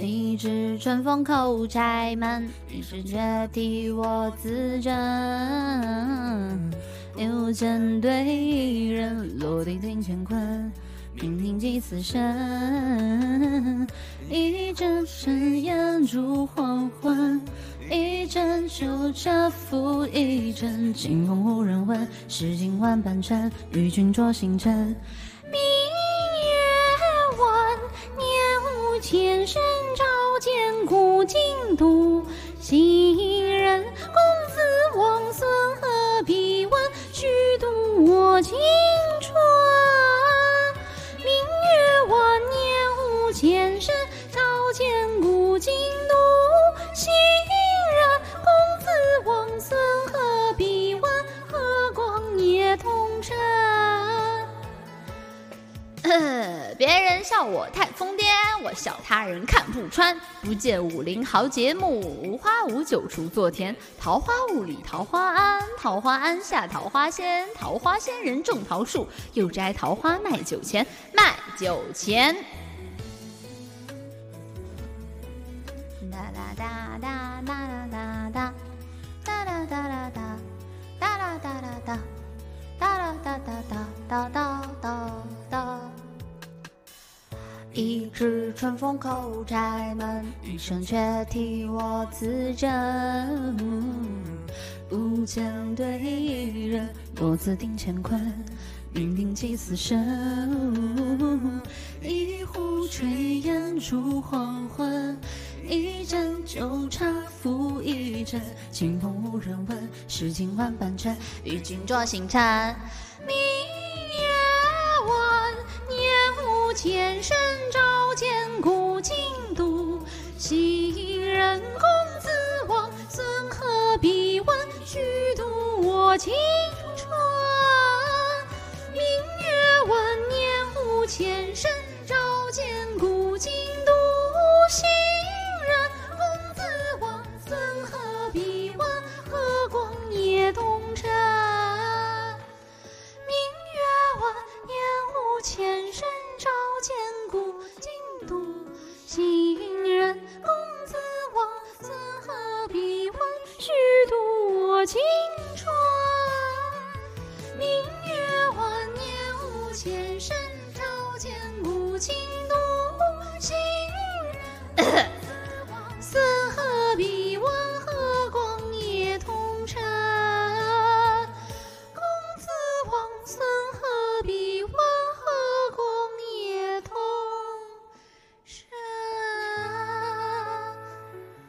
一指春风口柴门，一时却替我自珍。又见对一人，落地听乾坤，平听祭此身。一阵尘烟逐黄昏，一阵酒茶复一阵。清风无人问，诗尽万般尘，与君酌星辰。前身照见古今都。行人公子王孙何必问，虚度我青春。明月万，年无前身照见古今别人笑我太疯癫，我笑他人看不穿。不见武林豪杰墓，无花无酒锄作田。桃花坞里桃花庵，桃花庵下桃花仙。桃花仙人种桃树，又摘桃花卖酒钱，卖酒钱。哒啦哒哒哒啦哒哒，哒啦哒啦哒，哒啦哒啦哒，哒啦哒哒哒哒哒哒哒。一指春风叩柴门，一声却替我自珍。不见对一人，落字定乾坤。云定祭此身，一壶炊烟煮黄昏，一盏酒茶浮一盏。清风无人问，诗经万般尘，与君酌星辰。明月万，年无前生我青春。明月万，年无前身照见古今独。行人公子王孙何必问，和光也同尘。明月万，年无前身照见古今独。行人公子王孙何必问，虚度我青只身照见古今渡。行人公子王孙何必